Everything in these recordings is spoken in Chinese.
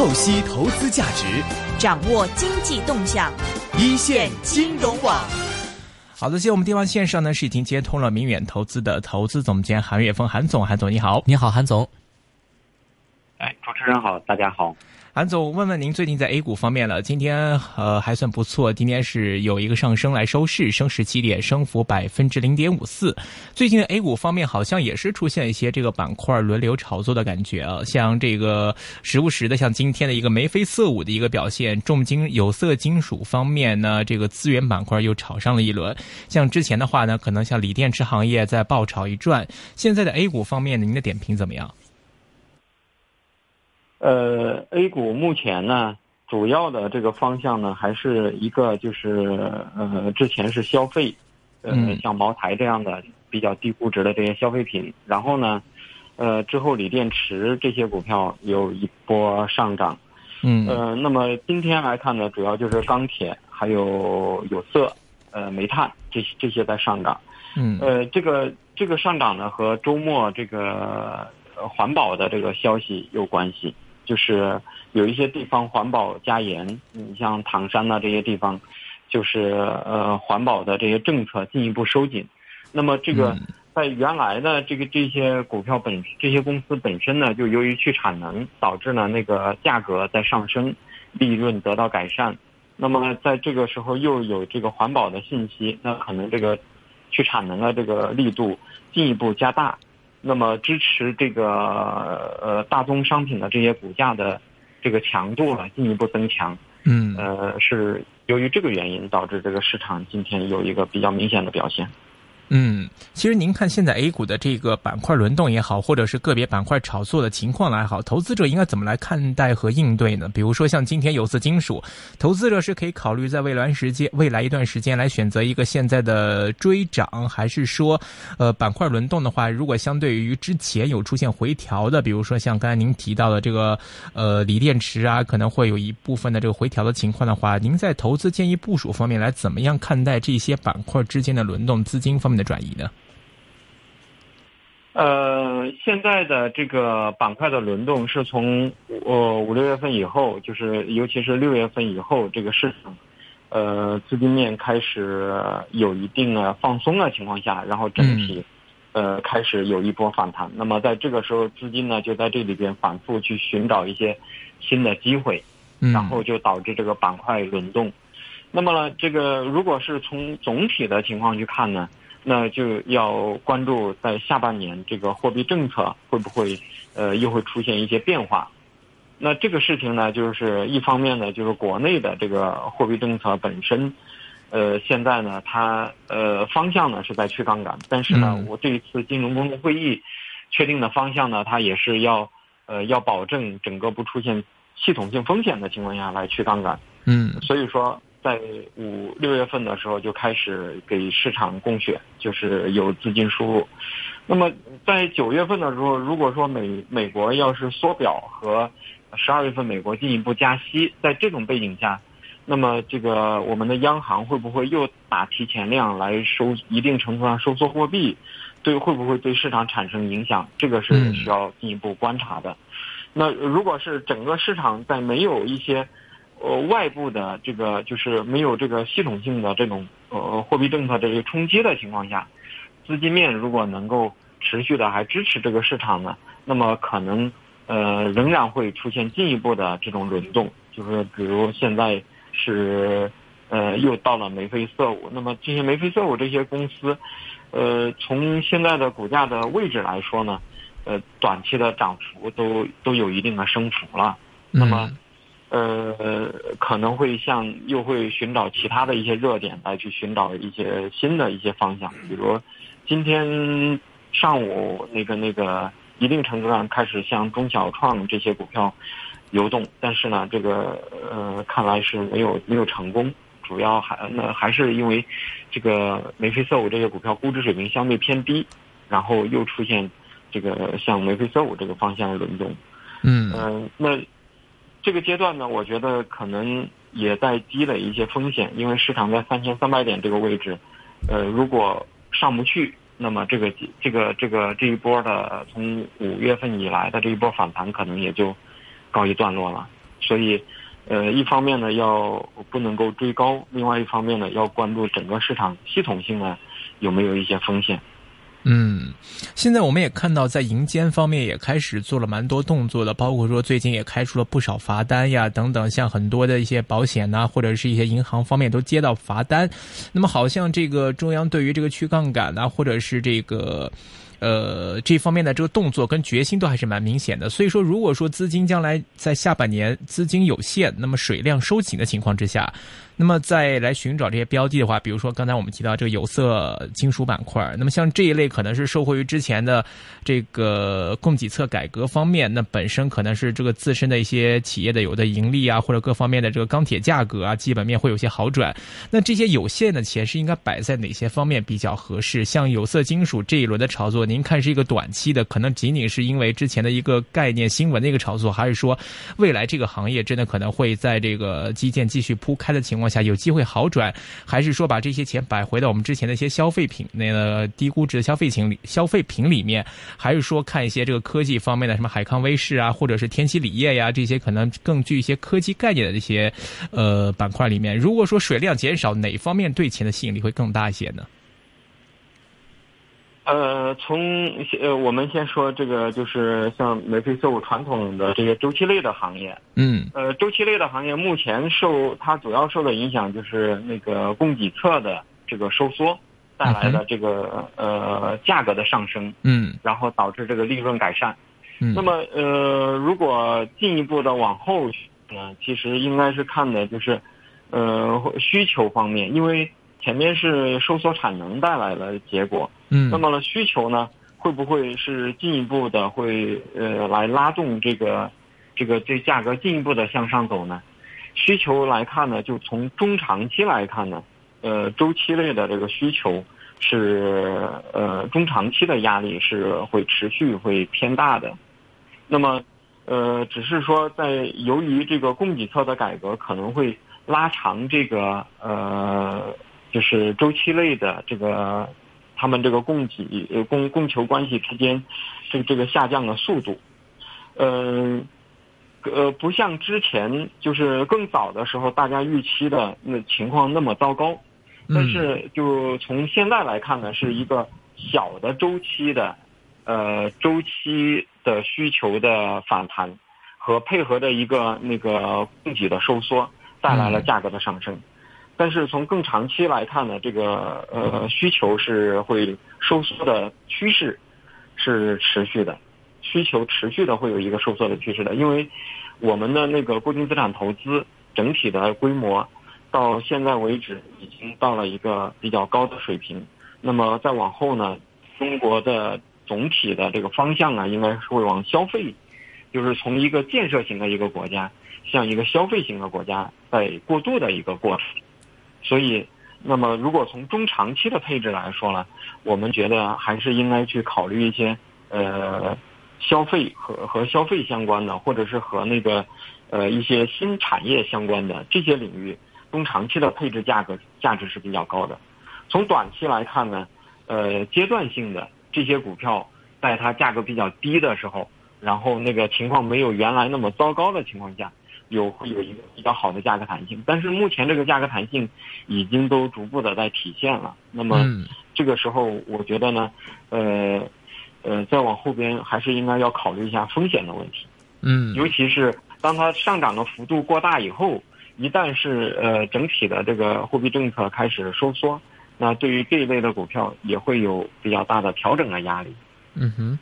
透析投资价值，掌握经济动向，一线金融网。好的，现在我们电话线上呢是已经接通了明远投资的投资总监韩岳峰，韩总，韩总你好，你好，韩总。哎，主持人好，大家好。韩总，问问您最近在 A 股方面了？今天呃还算不错，今天是有一个上升来收市，升十七点，升幅百分之零点五四。最近的 A 股方面好像也是出现一些这个板块轮流炒作的感觉啊，像这个时不时的，像今天的一个眉飞色舞的一个表现，重金有色金属方面呢，这个资源板块又炒上了一轮。像之前的话呢，可能像锂电池行业在爆炒一转。现在的 A 股方面，您的点评怎么样？呃，A 股目前呢，主要的这个方向呢，还是一个就是呃，之前是消费，呃，像茅台这样的比较低估值的这些消费品，然后呢，呃，之后锂电池这些股票有一波上涨，嗯，呃，那么今天来看呢，主要就是钢铁还有有色，呃，煤炭这些这些在上涨，嗯，呃，这个这个上涨呢和周末这个环保的这个消息有关系。就是有一些地方环保加严，你像唐山呐这些地方，就是呃环保的这些政策进一步收紧。那么这个在原来的这个这些股票本这些公司本身呢，就由于去产能导致呢那个价格在上升，利润得到改善。那么在这个时候又有这个环保的信息，那可能这个去产能的这个力度进一步加大。那么支持这个呃大宗商品的这些股价的这个强度呢进一步增强，嗯，呃是由于这个原因导致这个市场今天有一个比较明显的表现。嗯，其实您看现在 A 股的这个板块轮动也好，或者是个别板块炒作的情况来好，投资者应该怎么来看待和应对呢？比如说像今天有色金属，投资者是可以考虑在未来时间、未来一段时间来选择一个现在的追涨，还是说，呃，板块轮动的话，如果相对于之前有出现回调的，比如说像刚才您提到的这个呃锂电池啊，可能会有一部分的这个回调的情况的话，您在投资建议部署方面来怎么样看待这些板块之间的轮动资金方面？的转移呢？呃，现在的这个板块的轮动是从呃五六月份以后，就是尤其是六月份以后，这个市场呃资金面开始有一定的放松的情况下，然后整体呃开始有一波反弹。那么在这个时候，资金呢就在这里边反复去寻找一些新的机会，然后就导致这个板块轮动。那么呢，这个如果是从总体的情况去看呢？那就要关注在下半年这个货币政策会不会呃又会出现一些变化。那这个事情呢，就是一方面呢，就是国内的这个货币政策本身，呃，现在呢，它呃方向呢是在去杠杆，但是呢，我这一次金融工作会议确定的方向呢，它也是要呃要保证整个不出现系统性风险的情况下来去杠杆。嗯，所以说。在五六月份的时候就开始给市场供血，就是有资金输入。那么在九月份的时候，如果说美美国要是缩表和十二月份美国进一步加息，在这种背景下，那么这个我们的央行会不会又打提前量来收一定程度上收缩货币，对会不会对市场产生影响？这个是需要进一步观察的。那如果是整个市场在没有一些。呃，外部的这个就是没有这个系统性的这种呃货币政策的这个冲击的情况下，资金面如果能够持续的还支持这个市场呢，那么可能呃仍然会出现进一步的这种轮动，就是比如现在是呃又到了眉飞色舞，那么这些眉飞色舞这些公司，呃从现在的股价的位置来说呢，呃短期的涨幅都都有一定的升幅了，那么。呃，可能会向又会寻找其他的一些热点来去寻找一些新的一些方向，比如今天上午那个那个一定程度上开始向中小创这些股票游动，但是呢，这个呃看来是没有没有成功，主要还那还是因为这个眉飞色舞这些股票估值水平相对偏低，然后又出现这个向眉飞色舞这个方向轮动，嗯。嗯那。这个阶段呢，我觉得可能也在积累一些风险，因为市场在三千三百点这个位置，呃，如果上不去，那么这个这个这个这一波的从五月份以来的这一波反弹，可能也就告一段落了。所以，呃，一方面呢要不能够追高，另外一方面呢要关注整个市场系统性呢有没有一些风险。嗯，现在我们也看到，在银监方面也开始做了蛮多动作的，包括说最近也开出了不少罚单呀，等等，像很多的一些保险呐，或者是一些银行方面都接到罚单。那么，好像这个中央对于这个去杠杆呐，或者是这个。呃，这方面的这个动作跟决心都还是蛮明显的。所以说，如果说资金将来在下半年资金有限，那么水量收紧的情况之下，那么再来寻找这些标的的话，比如说刚才我们提到这个有色金属板块，那么像这一类可能是受惠于之前的这个供给侧改革方面，那本身可能是这个自身的一些企业的有的盈利啊，或者各方面的这个钢铁价格啊，基本面会有些好转。那这些有限的钱是应该摆在哪些方面比较合适？像有色金属这一轮的炒作。您看是一个短期的，可能仅仅是因为之前的一个概念新闻的一个炒作，还是说未来这个行业真的可能会在这个基建继续铺开的情况下有机会好转？还是说把这些钱摆回到我们之前的一些消费品那个低估值的消费品里消费品里面？还是说看一些这个科技方面的什么海康威视啊，或者是天齐锂业呀这些可能更具一些科技概念的这些呃板块里面？如果说水量减少，哪方面对钱的吸引力会更大一些呢？呃，从呃，我们先说这个，就是像眉飞色舞传统的这些周期类的行业，嗯，呃，周期类的行业目前受它主要受的影响就是那个供给侧的这个收缩带来的这个呃价格的上升，嗯，然后导致这个利润改善。嗯，那么呃，如果进一步的往后呢，其实应该是看的就是呃需求方面，因为。前面是收缩产能带来的结果，嗯，那么呢需求呢会不会是进一步的会呃来拉动这个这个这价格进一步的向上走呢？需求来看呢，就从中长期来看呢，呃周期类的这个需求是呃中长期的压力是会持续会偏大的，那么呃只是说在由于这个供给侧的改革可能会拉长这个呃。就是周期类的这个，他们这个供给呃供供求关系之间，这个这个下降的速度，呃，呃不像之前就是更早的时候大家预期的那情况那么糟糕，但是就从现在来看呢，是一个小的周期的，呃周期的需求的反弹，和配合的一个那个供给的收缩，带来了价格的上升。但是从更长期来看呢，这个呃需求是会收缩的趋势是持续的，需求持续的会有一个收缩的趋势的，因为我们的那个固定资产投资整体的规模到现在为止已经到了一个比较高的水平。那么再往后呢，中国的总体的这个方向啊，应该是会往消费，就是从一个建设型的一个国家向一个消费型的国家在过渡的一个过程。所以，那么如果从中长期的配置来说呢，我们觉得还是应该去考虑一些呃消费和和消费相关的，或者是和那个呃一些新产业相关的这些领域，中长期的配置价格价值是比较高的。从短期来看呢，呃阶段性的这些股票，在它价格比较低的时候，然后那个情况没有原来那么糟糕的情况下。有会有一个比较好的价格弹性，但是目前这个价格弹性已经都逐步的在体现了。那么这个时候，我觉得呢，呃呃，再往后边还是应该要考虑一下风险的问题。嗯，尤其是当它上涨的幅度过大以后，一旦是呃整体的这个货币政策开始收缩，那对于这一类的股票也会有比较大的调整的压力。嗯哼。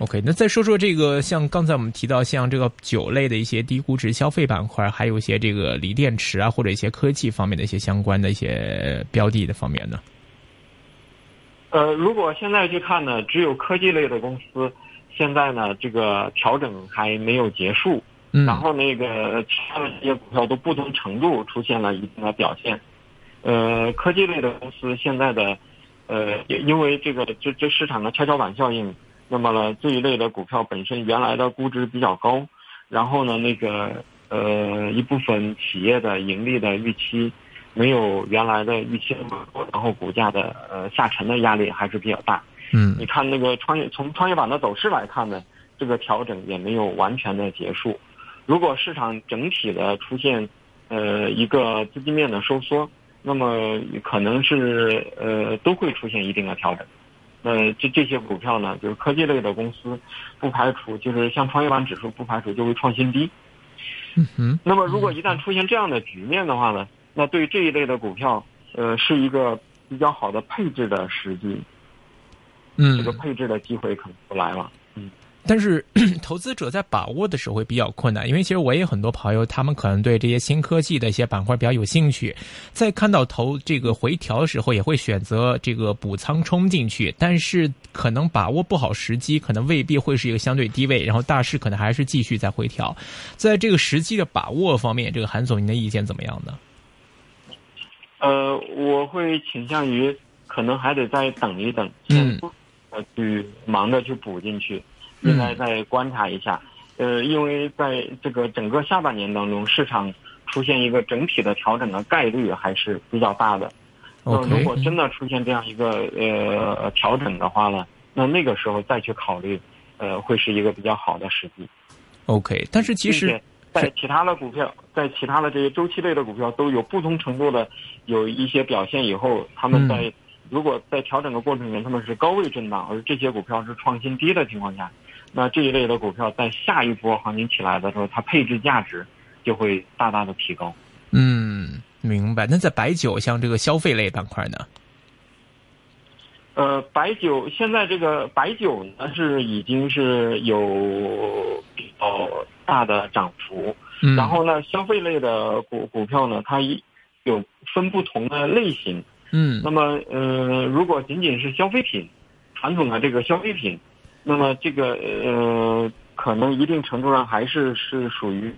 OK，那再说说这个，像刚才我们提到，像这个酒类的一些低估值消费板块，还有一些这个锂电池啊，或者一些科技方面的一些相关的一些标的的方面呢？呃，如果现在去看呢，只有科技类的公司，现在呢这个调整还没有结束，嗯，然后那个其他的这些股票都不同程度出现了一定的表现。呃，科技类的公司现在的，呃，因为这个这这市场的跷跷板效应。那么呢，这一类的股票本身原来的估值比较高，然后呢，那个呃一部分企业的盈利的预期没有原来的预期那么多，然后股价的呃下沉的压力还是比较大。嗯，你看那个创业从创业板的走势来看呢，这个调整也没有完全的结束。如果市场整体的出现呃一个资金面的收缩，那么可能是呃都会出现一定的调整。那这这些股票呢，就是科技类的公司，不排除就是像创业板指数，不排除就会创新低。嗯哼。那么如果一旦出现这样的局面的话呢，那对这一类的股票，呃，是一个比较好的配置的时机。嗯。这个配置的机会可能就来了。嗯。但是 投资者在把握的时候会比较困难，因为其实我也有很多朋友，他们可能对这些新科技的一些板块比较有兴趣，在看到投这个回调的时候，也会选择这个补仓冲进去，但是可能把握不好时机，可能未必会是一个相对低位，然后大势可能还是继续在回调。在这个时机的把握方面，这个韩总您的意见怎么样呢？呃，我会倾向于可能还得再等一等，嗯，呃，去忙着去补进去。应该再观察一下，呃，因为在这个整个下半年当中，市场出现一个整体的调整的概率还是比较大的。那如果真的出现这样一个呃调整的话呢，那那个时候再去考虑，呃，会是一个比较好的时机。OK，但是其实，在其他的股票，在其他的这些周期类的股票都有不同程度的有一些表现以后，他们在如果在调整的过程里面，他们是高位震荡，而这些股票是创新低的情况下。那这一类的股票在下一波行情起来的时候，它配置价值就会大大的提高。嗯，明白。那在白酒像这个消费类板块呢？呃，白酒现在这个白酒呢是已经是有比较大的涨幅。嗯。然后呢，消费类的股股票呢，它有分不同的类型。嗯。那么，呃，如果仅仅是消费品，传统的这个消费品。那么这个呃，可能一定程度上还是是属于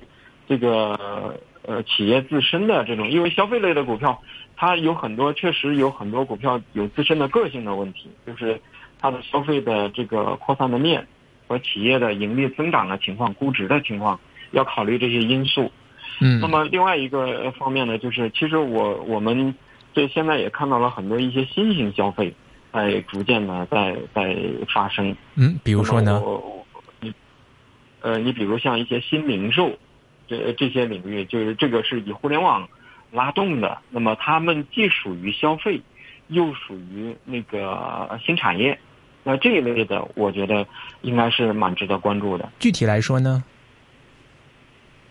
这个呃企业自身的这种，因为消费类的股票，它有很多确实有很多股票有自身的个性的问题，就是它的消费的这个扩散的面和企业的盈利增长的情况、估值的情况，要考虑这些因素。嗯。那么另外一个方面呢，就是其实我我们这现在也看到了很多一些新型消费。在逐渐的在在发生，嗯，比如说呢，你，呃，你比如像一些新零售，这这些领域，就是这个是以互联网拉动的，那么他们既属于消费，又属于那个新产业，那这一类的，我觉得应该是蛮值得关注的。具体来说呢，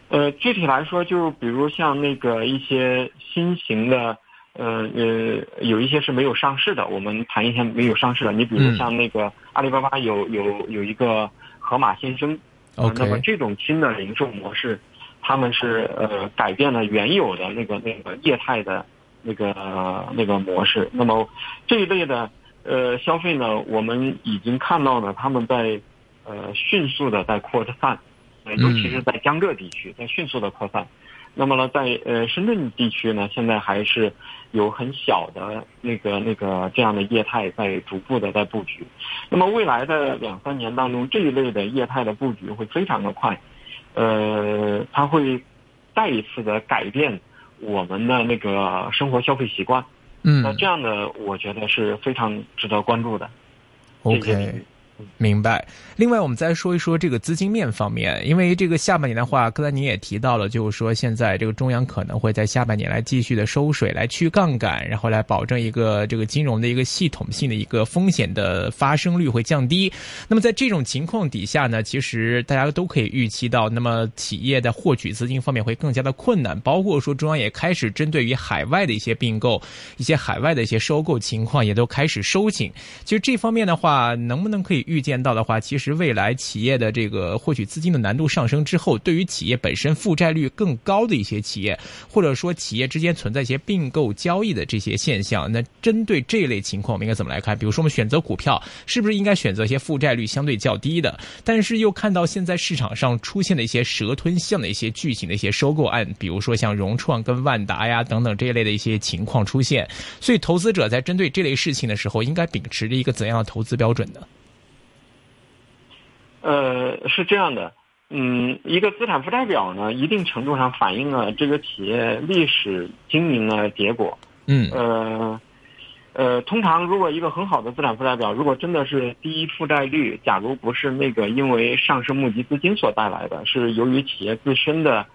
呃，具体来说，就比如像那个一些新型的。呃呃，有一些是没有上市的，我们谈一下没有上市的。你比如像那个阿里巴巴有有有一个盒马鲜生，那么这种新的零售模式，他们是呃改变了原有的那个那个业态的那个那个模式。那么这一类的呃消费呢，我们已经看到了他们在呃迅速的在扩散，尤其是在江浙地区在迅速的扩散。那么呢，在呃深圳地区呢，现在还是有很小的那个那个这样的业态在逐步的在布局。那么未来的两三年当中，这一类的业态的布局会非常的快，呃，它会再一次的改变我们的那个生活消费习惯。嗯，那这样的我觉得是非常值得关注的。OK。明白。另外，我们再说一说这个资金面方面，因为这个下半年的话，刚才您也提到了，就是说现在这个中央可能会在下半年来继续的收水，来去杠杆，然后来保证一个这个金融的一个系统性的一个风险的发生率会降低。那么在这种情况底下呢，其实大家都可以预期到，那么企业的获取资金方面会更加的困难，包括说中央也开始针对于海外的一些并购、一些海外的一些收购情况，也都开始收紧。其实这方面的话，能不能可以？预见到的话，其实未来企业的这个获取资金的难度上升之后，对于企业本身负债率更高的一些企业，或者说企业之间存在一些并购交易的这些现象，那针对这一类情况，我们应该怎么来看？比如说，我们选择股票，是不是应该选择一些负债率相对较低的？但是又看到现在市场上出现的一些蛇吞象的一些巨型的一些收购案，比如说像融创跟万达呀等等这一类的一些情况出现，所以投资者在针对这类事情的时候，应该秉持着一个怎样的投资标准呢？呃，是这样的，嗯，一个资产负债表呢，一定程度上反映了这个企业历史经营的结果。嗯。呃，呃，通常如果一个很好的资产负债表，如果真的是低负债率，假如不是那个因为上市募集资金所带来的，是由于企业自身的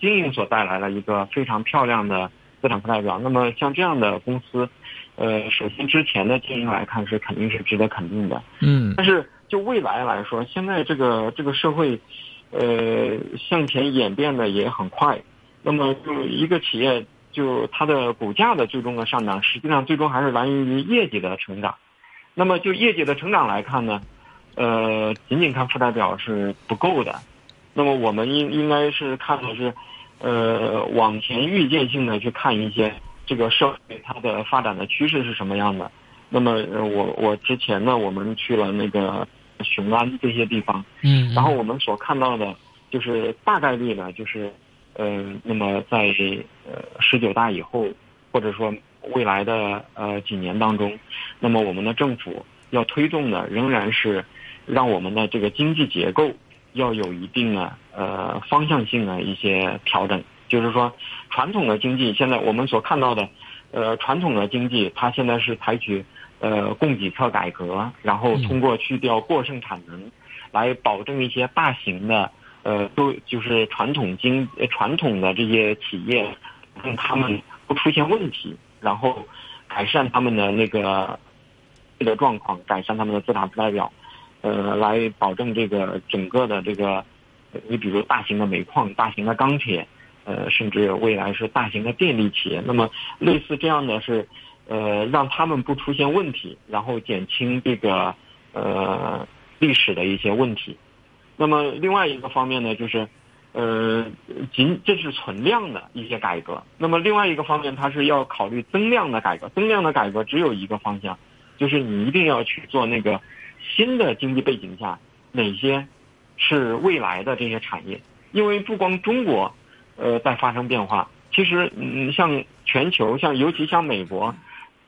经营所带来了一个非常漂亮的资产负债表，那么像这样的公司，呃，首先之前的经营来看是肯定是值得肯定的。嗯但是就未来来说，现在这个这个社会，呃，向前演变的也很快。那么就一个企业，就它的股价的最终的上涨，实际上最终还是来源于业绩的成长。那么就业绩的成长来看呢，呃，仅仅看负债表是不够的。那么我们应应该是看的是，呃，往前预见性的去看一些这个社会它的发展的趋势是什么样的。那么我我之前呢，我们去了那个雄安这些地方，嗯，然后我们所看到的就是大概率呢，就是呃，那么在呃十九大以后，或者说未来的呃几年当中，那么我们的政府要推动的仍然是让我们的这个经济结构要有一定的呃方向性的一些调整，就是说传统的经济现在我们所看到的呃传统的经济，它现在是采取呃供给侧改革，然后通过去掉过剩产能，来保证一些大型的呃都就是传统经呃传统的这些企业，让他们不出现问题，然后改善他们的那个这个状况，改善他们的资产负债表，呃，来保证这个整个的这个，呃你比如大型的煤矿、大型的钢铁，呃，甚至未来是大型的电力企业，那么类似这样的是，呃，让他们不出现问题，然后减轻这个呃历史的一些问题。那么另外一个方面呢，就是，呃，仅这是存量的一些改革。那么另外一个方面，它是要考虑增量的改革。增量的改革只有一个方向，就是你一定要去做那个新的经济背景下哪些是未来的这些产业。因为不光中国，呃，在发生变化，其实嗯，像全球，像尤其像美国，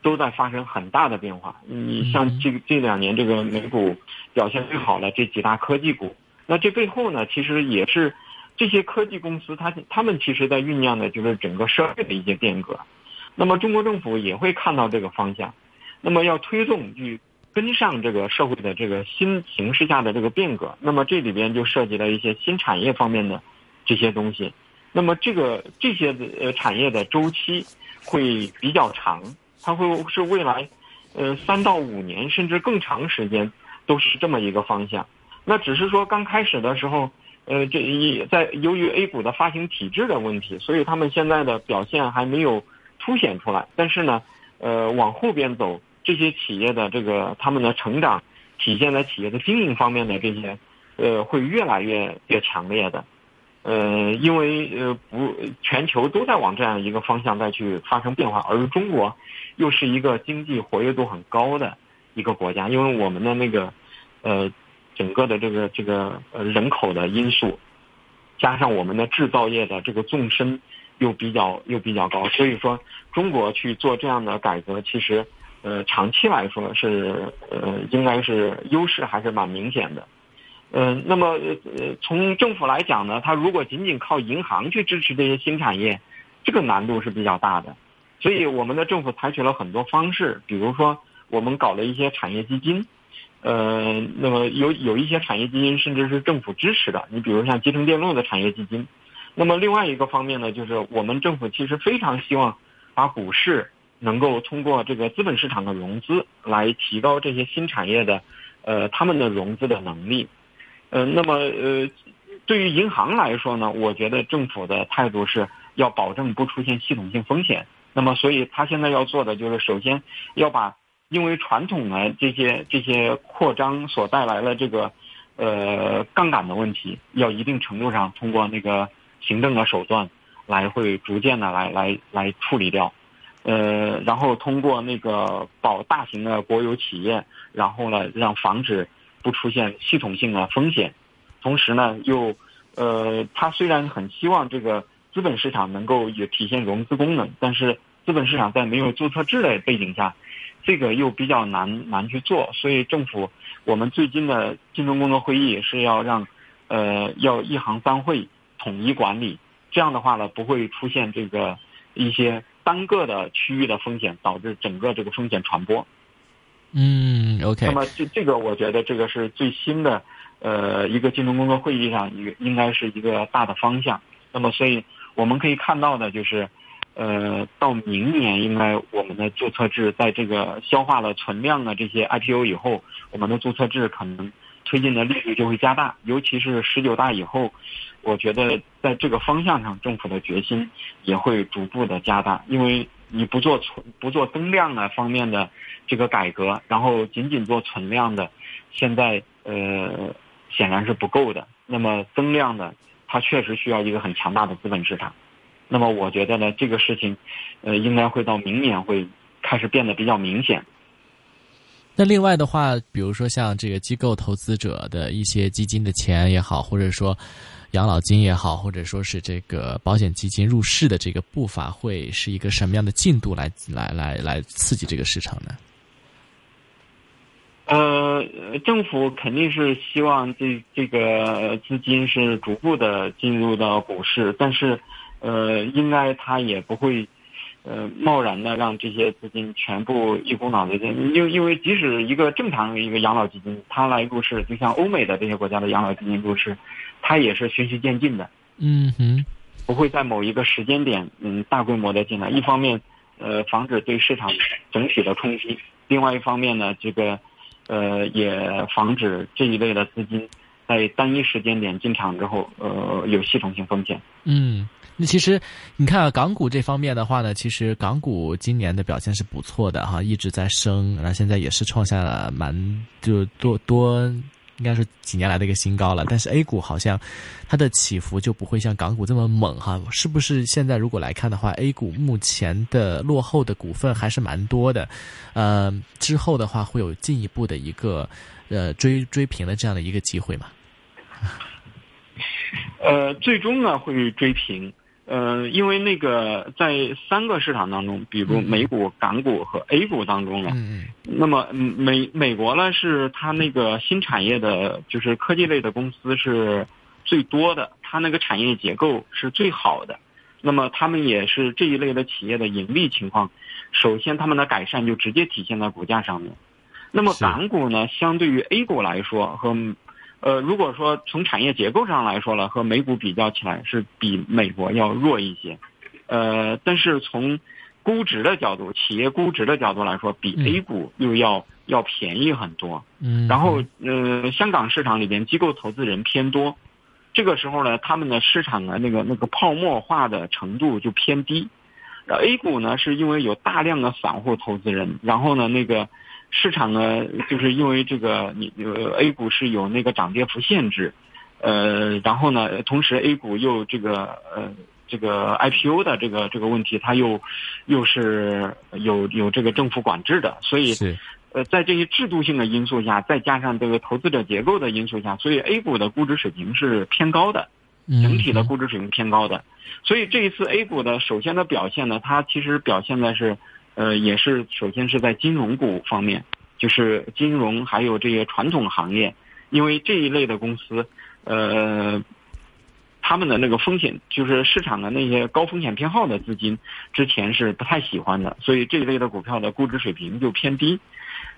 都在发生很大的变化。你像这这两年这个美股表现最好的这几大科技股。那这背后呢，其实也是这些科技公司，它它们其实在酝酿的就是整个社会的一些变革。那么中国政府也会看到这个方向，那么要推动去跟上这个社会的这个新形势下的这个变革。那么这里边就涉及了一些新产业方面的这些东西。那么这个这些呃产业的周期会比较长，它会是未来呃三到五年甚至更长时间都是这么一个方向。那只是说刚开始的时候，呃，这一在由于 A 股的发行体制的问题，所以他们现在的表现还没有凸显出来。但是呢，呃，往后边走，这些企业的这个他们的成长，体现在企业的经营方面的这些，呃，会越来越越强烈的。呃，因为呃不，全球都在往这样一个方向再去发生变化，而中国又是一个经济活跃度很高的一个国家，因为我们的那个呃。整个的这个这个呃人口的因素，加上我们的制造业的这个纵深又比较又比较高，所以说中国去做这样的改革，其实呃长期来说是呃应该是优势还是蛮明显的。嗯，那么呃从政府来讲呢，它如果仅仅靠银行去支持这些新产业，这个难度是比较大的。所以我们的政府采取了很多方式，比如说我们搞了一些产业基金。呃，那么有有一些产业基金甚至是政府支持的，你比如像集成电路的产业基金。那么另外一个方面呢，就是我们政府其实非常希望把股市能够通过这个资本市场的融资来提高这些新产业的呃他们的融资的能力。呃，那么呃对于银行来说呢，我觉得政府的态度是要保证不出现系统性风险。那么所以他现在要做的就是首先要把。因为传统的这些这些扩张所带来的这个，呃杠杆的问题，要一定程度上通过那个行政的手段来会逐渐的来来来处理掉，呃，然后通过那个保大型的国有企业，然后呢让防止不出现系统性的风险，同时呢又呃他虽然很希望这个资本市场能够也体现融资功能，但是资本市场在没有注册制的背景下。这个又比较难难去做，所以政府我们最近的金融工作会议是要让，呃，要一行三会统一管理，这样的话呢，不会出现这个一些单个的区域的风险导致整个这个风险传播。嗯，OK。那么这这个我觉得这个是最新的呃一个金融工作会议上一个应该是一个大的方向。那么所以我们可以看到的就是，呃，到明年应该我们的注册制在这个消化了存量的这些 IPO 以后，我们的注册制可能推进的力度就会加大，尤其是十九大以后。我觉得在这个方向上，政府的决心也会逐步的加大，因为你不做存、不做增量的方面的这个改革，然后仅仅做存量的，现在呃显然是不够的。那么增量的，它确实需要一个很强大的资本市场。那么我觉得呢，这个事情，呃，应该会到明年会开始变得比较明显。那另外的话，比如说像这个机构投资者的一些基金的钱也好，或者说。养老金也好，或者说是这个保险基金入市的这个步伐，会是一个什么样的进度来来来来刺激这个市场呢？呃，政府肯定是希望这这个资金是逐步的进入到股市，但是呃，应该它也不会呃贸然的让这些资金全部一股脑的进，因因为即使一个正常的一个养老基金，它来入市，就像欧美的这些国家的养老基金入市。它也是循序渐进的，嗯哼，不会在某一个时间点，嗯，大规模的进来。一方面，呃，防止对市场整体的冲击；，另外一方面呢，这个，呃，也防止这一类的资金在单一时间点进场之后，呃，有系统性风险。嗯，那其实你看啊，港股这方面的话呢，其实港股今年的表现是不错的哈，一直在升，然后现在也是创下了蛮就多多。应该是几年来的一个新高了，但是 A 股好像它的起伏就不会像港股这么猛哈，是不是？现在如果来看的话，A 股目前的落后的股份还是蛮多的，呃，之后的话会有进一步的一个呃追追平的这样的一个机会吗？呃，最终呢会追平。呃，因为那个在三个市场当中，比如美股、港股和 A 股当中呢，那么美美国呢是它那个新产业的，就是科技类的公司是最多的，它那个产业结构是最好的，那么他们也是这一类的企业的盈利情况，首先他们的改善就直接体现在股价上面。那么港股呢，相对于 A 股来说和。呃，如果说从产业结构上来说了，和美股比较起来是比美国要弱一些，呃，但是从估值的角度，企业估值的角度来说，比 A 股又要要便宜很多。嗯。然后，呃，香港市场里边机构投资人偏多，这个时候呢，他们的市场的那个那个泡沫化的程度就偏低。A 股呢，是因为有大量的散户投资人，然后呢，那个。市场呢，就是因为这个，你呃，A 股是有那个涨跌幅限制，呃，然后呢，同时 A 股又这个呃，这个 IPO 的这个这个问题，它又又是有有这个政府管制的，所以呃，在这些制度性的因素下，再加上这个投资者结构的因素下，所以 A 股的估值水平是偏高的，整体的估值水平偏高的，所以这一次 A 股的首先的表现呢，它其实表现的是。呃，也是首先是在金融股方面，就是金融还有这些传统行业，因为这一类的公司，呃，他们的那个风险，就是市场的那些高风险偏好的资金，之前是不太喜欢的，所以这一类的股票的估值水平就偏低。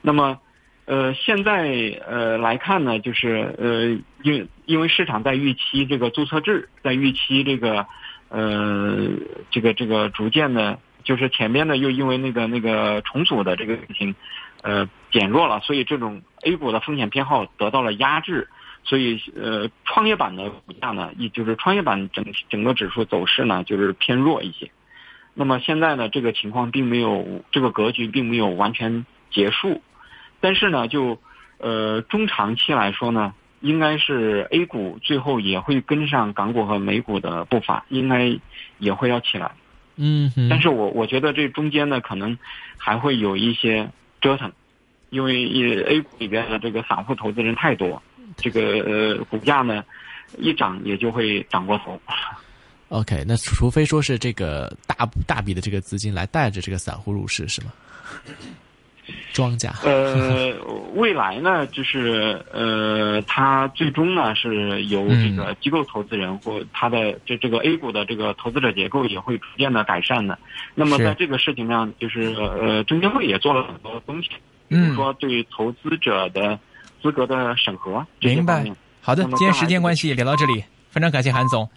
那么，呃，现在呃来看呢，就是呃，因因为市场在预期这个注册制，在预期这个呃，这个这个逐渐的。就是前面呢，又因为那个那个重组的这个事情，呃，减弱了，所以这种 A 股的风险偏好得到了压制，所以呃，创业板的股价呢，也就是创业板整整个指数走势呢，就是偏弱一些。那么现在呢，这个情况并没有这个格局并没有完全结束，但是呢，就呃中长期来说呢，应该是 A 股最后也会跟上港股和美股的步伐，应该也会要起来。嗯，但是我我觉得这中间呢，可能还会有一些折腾，因为 A 股里边的这个散户投资人太多，这个呃股价呢一涨也就会涨过头。OK，那除非说是这个大大笔的这个资金来带着这个散户入市，是吗？庄家？呃，未来呢，就是呃，它最终呢是由这个机构投资人或他的这这个 A 股的这个投资者结构也会逐渐的改善的。那么在这个事情上，就是呃，证监会也做了很多东西，比如说对投资者的资格的审核这些方面。好的，今天时间关系聊到这里，非常感谢韩总。